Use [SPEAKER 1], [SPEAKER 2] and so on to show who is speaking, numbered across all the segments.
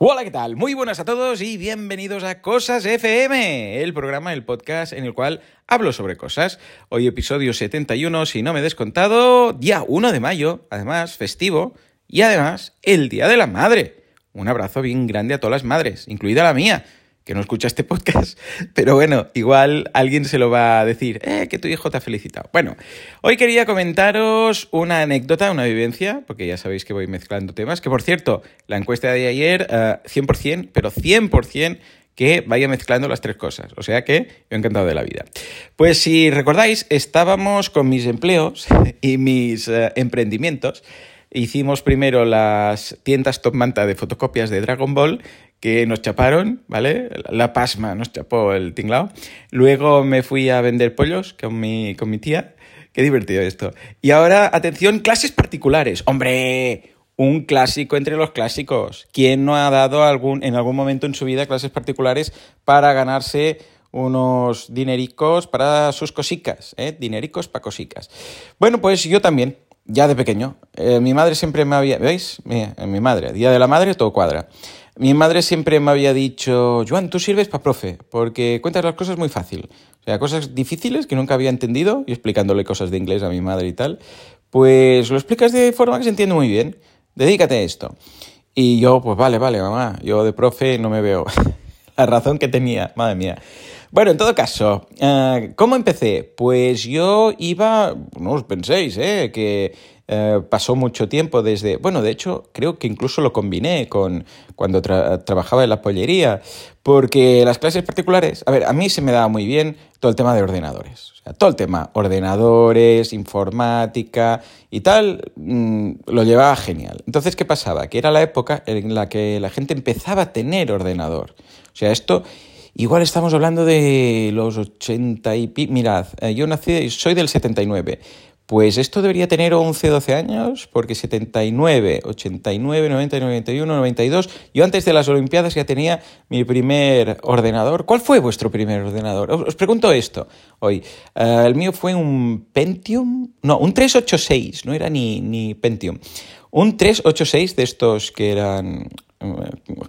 [SPEAKER 1] Hola, ¿qué tal? Muy buenas a todos y bienvenidos a Cosas FM, el programa, el podcast en el cual hablo sobre cosas. Hoy episodio 71, si no me he descontado, día 1 de mayo, además festivo, y además el Día de la Madre. Un abrazo bien grande a todas las madres, incluida la mía que no escucha este podcast, pero bueno, igual alguien se lo va a decir, eh, que tu hijo te ha felicitado. Bueno, hoy quería comentaros una anécdota, una vivencia, porque ya sabéis que voy mezclando temas, que por cierto, la encuesta de ayer, 100%, eh, pero 100% que vaya mezclando las tres cosas. O sea que yo encantado de la vida. Pues si recordáis, estábamos con mis empleos y mis eh, emprendimientos. Hicimos primero las tiendas top manta de fotocopias de Dragon Ball que nos chaparon, ¿vale? La pasma nos chapó el tinglao. Luego me fui a vender pollos con mi, con mi tía. Qué divertido esto. Y ahora, atención, clases particulares. ¡Hombre! Un clásico entre los clásicos. ¿Quién no ha dado algún, en algún momento en su vida clases particulares para ganarse unos dinericos para sus cosicas? ¿eh? Dinericos para cosicas. Bueno, pues yo también, ya de pequeño. Eh, mi madre siempre me había... ¿Veis? Mi, mi madre, Día de la Madre, todo cuadra. Mi madre siempre me había dicho, Joan, tú sirves para profe, porque cuentas las cosas muy fácil. O sea, cosas difíciles que nunca había entendido, y explicándole cosas de inglés a mi madre y tal, pues lo explicas de forma que se entiende muy bien. Dedícate a esto. Y yo, pues vale, vale, mamá, yo de profe no me veo. la razón que tenía, madre mía. Bueno, en todo caso, eh, ¿cómo empecé? Pues yo iba, no os penséis, ¿eh? que eh, pasó mucho tiempo desde, bueno, de hecho creo que incluso lo combiné con cuando trabajaba en la pollería, porque las clases particulares, a ver, a mí se me daba muy bien todo el tema de ordenadores, o sea, todo el tema, ordenadores, informática y tal, mm, lo llevaba genial. Entonces, ¿qué pasaba? Que era la época en la que la gente empezaba a tener ordenador. O sea, esto... Igual estamos hablando de los 80 y... Mirad, eh, yo nací, soy del 79. Pues esto debería tener 11, 12 años, porque 79, 89, 90, 91, 92. Yo antes de las Olimpiadas ya tenía mi primer ordenador. ¿Cuál fue vuestro primer ordenador? Os pregunto esto hoy. Eh, el mío fue un Pentium, no, un 386, no era ni, ni Pentium. Un 386 de estos que eran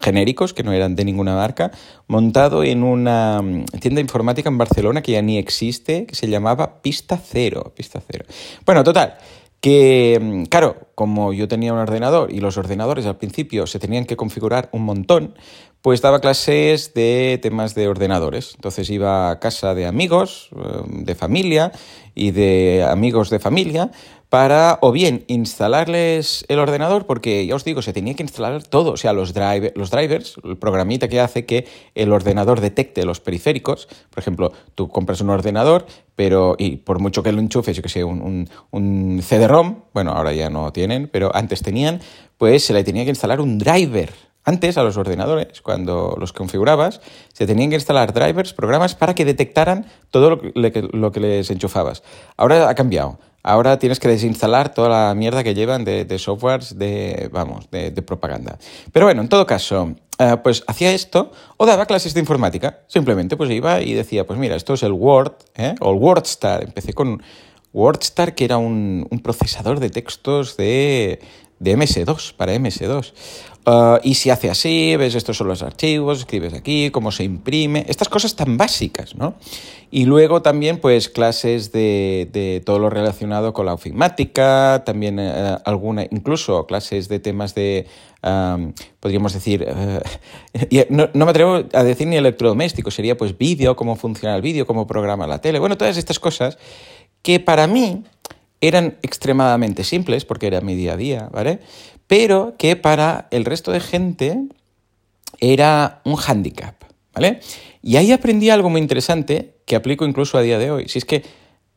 [SPEAKER 1] genéricos, que no eran de ninguna marca, montado en una mm, tienda informática en Barcelona que ya ni existe, que se llamaba Pista Cero. Pista Cero. Bueno, total, que, mm, claro, como yo tenía un ordenador y los ordenadores al principio se tenían que configurar un montón, pues daba clases de temas de ordenadores. Entonces iba a casa de amigos, eh, de familia y de amigos de familia para o bien instalarles el ordenador, porque ya os digo, se tenía que instalar todo, o sea, los, los drivers, el programita que hace que el ordenador detecte los periféricos. Por ejemplo, tú compras un ordenador, pero y por mucho que lo enchufes, yo que sé, un, un CD-ROM, bueno, ahora ya no tienen, pero antes tenían, pues se le tenía que instalar un driver. Antes a los ordenadores, cuando los configurabas, se tenían que instalar drivers, programas para que detectaran todo lo que, les enchufabas. Ahora ha cambiado. Ahora tienes que desinstalar toda la mierda que llevan de, softwares de, vamos, de, propaganda. Pero bueno, en todo caso, eh, pues hacía esto o daba clases de informática. Simplemente pues iba y decía, pues mira, esto es el Word, ¿eh? o el WordStar. Empecé con WordStar, que era un procesador de textos de, de MS2, para MS2. Uh, y si hace así, ves, estos son los archivos, escribes aquí, cómo se imprime, estas cosas tan básicas, ¿no? Y luego también, pues, clases de, de todo lo relacionado con la ofimática, también eh, alguna, incluso clases de temas de, podríamos decir, uh, no, no, me atrevo a decir ni electrodoméstico, sería pues vídeo, cómo funciona el vídeo, cómo programa la tele, bueno, todas estas cosas que para mí eran extremadamente simples, porque era mi día a día, ¿vale? Pero que para el resto de gente era un hándicap, ¿vale? Y ahí aprendí algo muy interesante que aplico incluso a día de hoy. Si es que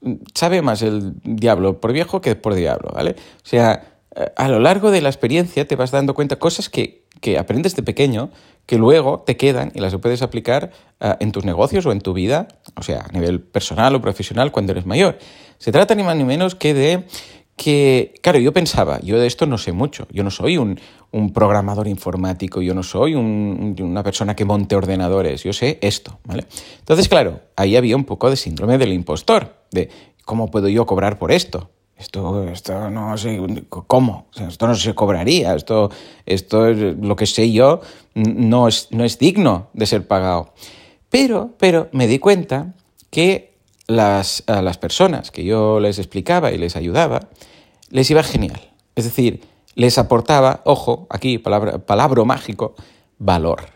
[SPEAKER 1] mm, sabe más el diablo por viejo que por diablo, ¿vale? O sea, a lo largo de la experiencia te vas dando cuenta cosas que, que aprendes de pequeño que luego te quedan y las puedes aplicar uh, en tus negocios o en tu vida, o sea, a nivel personal o profesional cuando eres mayor. Se trata ni más ni menos que de que, claro, yo pensaba, yo de esto no sé mucho, yo no soy un, un programador informático, yo no soy un, una persona que monte ordenadores, yo sé esto, ¿vale? Entonces, claro, ahí había un poco de síndrome del impostor, de cómo puedo yo cobrar por esto. Esto, esto no sé, ¿cómo? esto no se cobraría, esto, esto es lo que sé yo, no es, no es digno de ser pagado. Pero, pero me di cuenta que las, a las personas que yo les explicaba y les ayudaba, les iba genial. Es decir, les aportaba, ojo, aquí, palabra, palabra mágico, valor.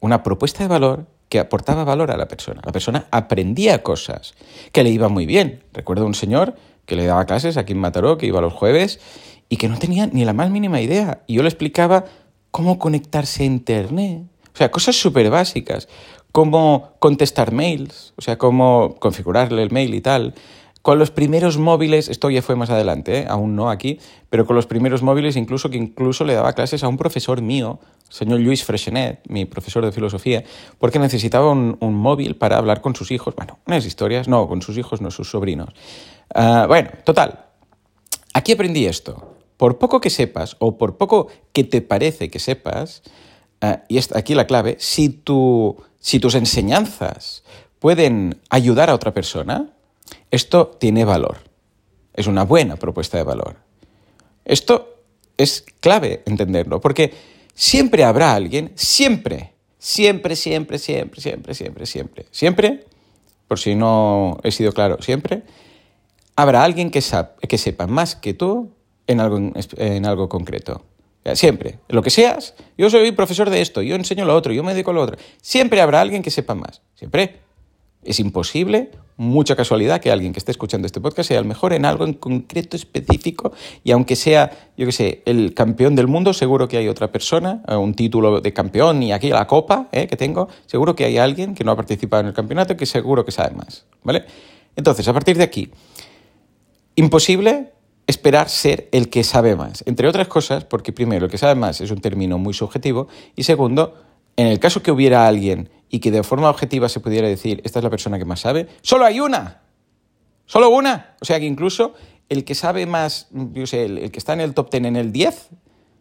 [SPEAKER 1] Una propuesta de valor que aportaba valor a la persona. La persona aprendía cosas que le iban muy bien. Recuerdo un señor que le daba clases aquí en Mataró, que iba los jueves, y que no tenía ni la más mínima idea. Y yo le explicaba cómo conectarse a Internet. O sea, cosas súper básicas. Cómo contestar mails, o sea, cómo configurarle el mail y tal. Con los primeros móviles, esto ya fue más adelante, ¿eh? aún no aquí, pero con los primeros móviles incluso que incluso le daba clases a un profesor mío, señor Luis Freshenet, mi profesor de filosofía, porque necesitaba un, un, móvil para hablar con sus hijos. Bueno, unas historias, no, con sus hijos, no sus sobrinos. Uh, bueno, total. Aquí aprendí esto. Por poco que sepas, o por poco que te parece que sepas, uh, y esta, aquí la clave, si, tu, si tus enseñanzas pueden ayudar a otra persona, esto tiene valor. Es una buena propuesta de valor. Esto es clave entenderlo, porque siempre habrá alguien, siempre, siempre, siempre, siempre, siempre, siempre, siempre, siempre, por si no he sido claro, siempre, habrá alguien que, que sepa más que tú en algo, en algo concreto. Siempre, lo que seas, yo soy profesor de esto, yo enseño lo otro, yo me dedico lo otro. Siempre habrá alguien que sepa más. Siempre. Es imposible, mucha casualidad, que alguien que esté escuchando este podcast sea el mejor en algo en concreto, específico, y aunque sea, yo qué sé, el campeón del mundo, seguro que hay otra persona, eh, un título de campeón y aquí la copa eh, que tengo, seguro que hay alguien que no ha participado en el campeonato que seguro que sabe más, ¿vale? Entonces, a partir de aquí, imposible esperar ser el que sabe más, entre otras cosas, porque primero, el que sabe más es un término muy subjetivo, y segundo, en el caso que hubiera alguien y que de forma objetiva se pudiera decir, esta es la persona que más sabe, solo hay una. Solo una. O sea que incluso el que sabe más, yo sé, el, que está en el top 10, en el 10,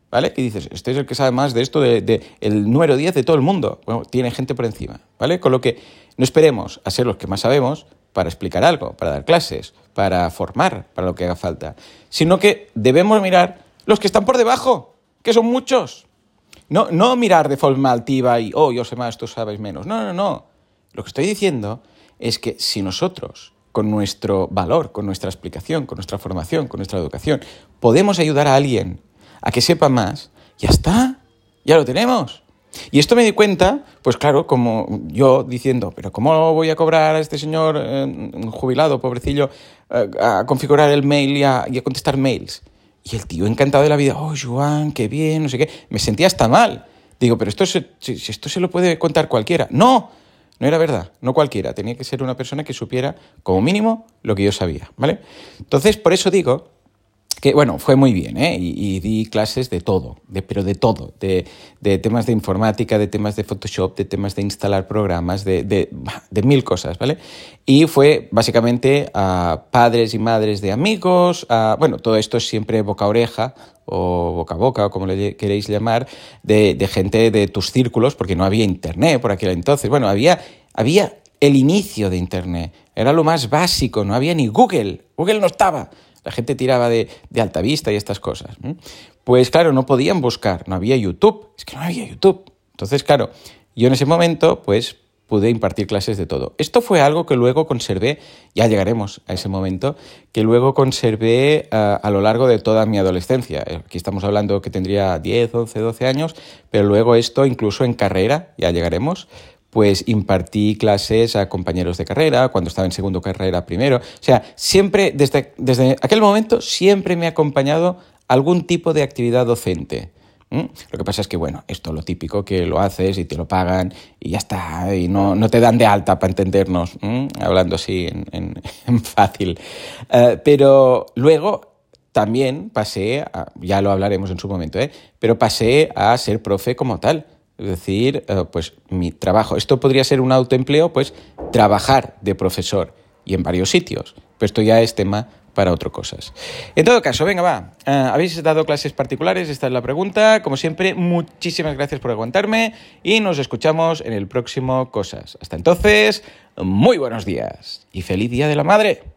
[SPEAKER 1] ¿vale? Que dices, este es el que sabe más de esto, de, el número 10 de todo el mundo. Bueno, tiene gente por encima, ¿vale? Con lo que no esperemos a ser los que más sabemos para explicar algo, para dar clases, para formar, para lo que haga falta, sino que debemos mirar los que están por debajo, que son muchos. No, no mirar de forma altiva y, oh, yo sé más, tú sabes menos. No, no, no. Lo que estoy diciendo es que si nosotros, con nuestro valor, con nuestra explicación, con nuestra formación, con nuestra educación, podemos ayudar a alguien a que sepa más, ya está, ya lo tenemos. Y esto me di cuenta, pues claro, como yo diciendo, pero ¿cómo voy a cobrar a este señor eh, jubilado, pobrecillo, eh, a configurar el mail y a contestar mails? Y el tío encantado de la vida, oh, Joan, qué bien, no sé qué. Me sentía hasta mal. Digo, pero esto si, esto se lo puede contar cualquiera. No, no era verdad, no cualquiera. Tenía que ser una persona que supiera, como mínimo, lo que yo sabía, ¿vale? Entonces, por eso digo que bueno, fue muy bien, ¿eh? Y, di clases de todo, de, pero de todo, de, de, temas de informática, de temas de Photoshop, de temas de instalar programas, de, de mil cosas, ¿vale? Y fue básicamente a padres y madres de amigos, a, bueno, todo esto es siempre boca a oreja o boca a boca, o como le queréis llamar, de, gente de tus círculos, porque no había internet por aquel entonces. Bueno, había, había el inicio de internet, era lo más básico, no había ni Google, Google no estaba. La gente tiraba de, de alta vista y estas cosas. Pues claro, no podían buscar, no había YouTube. Es que no había YouTube. Entonces, claro, yo en ese momento, pues pude impartir clases de todo. Esto fue algo que luego conservé, ya llegaremos a ese momento, que luego conservé uh, a lo largo de toda mi adolescencia. Aquí estamos hablando que tendría 10, 11, 12 años, pero luego esto incluso en carrera, ya llegaremos, pues impartí clases a compañeros de carrera, cuando estaba en segundo carrera primero. O sea, siempre, desde, desde aquel momento, siempre me ha acompañado algún tipo de actividad docente. Lo que pasa es que, bueno, esto es lo típico, que lo haces y te lo pagan y ya está, y no, no te dan de alta para entendernos, hablando así en, fácil. Uh, pero luego también pasé, a, ya lo hablaremos en su momento, ¿eh? pero pasé a ser profe como tal. Es decir, eh, pues mi trabajo, esto podría ser un autoempleo, pues trabajar de profesor y en varios sitios, pero esto ya es tema para otras cosas. En todo caso, venga, va. Eh, ¿Habéis dado clases particulares? Esta es la pregunta. Como siempre, muchísimas gracias por aguantarme y nos escuchamos en el próximo Cosas. Hasta entonces, muy buenos días y feliz Día de la Madre.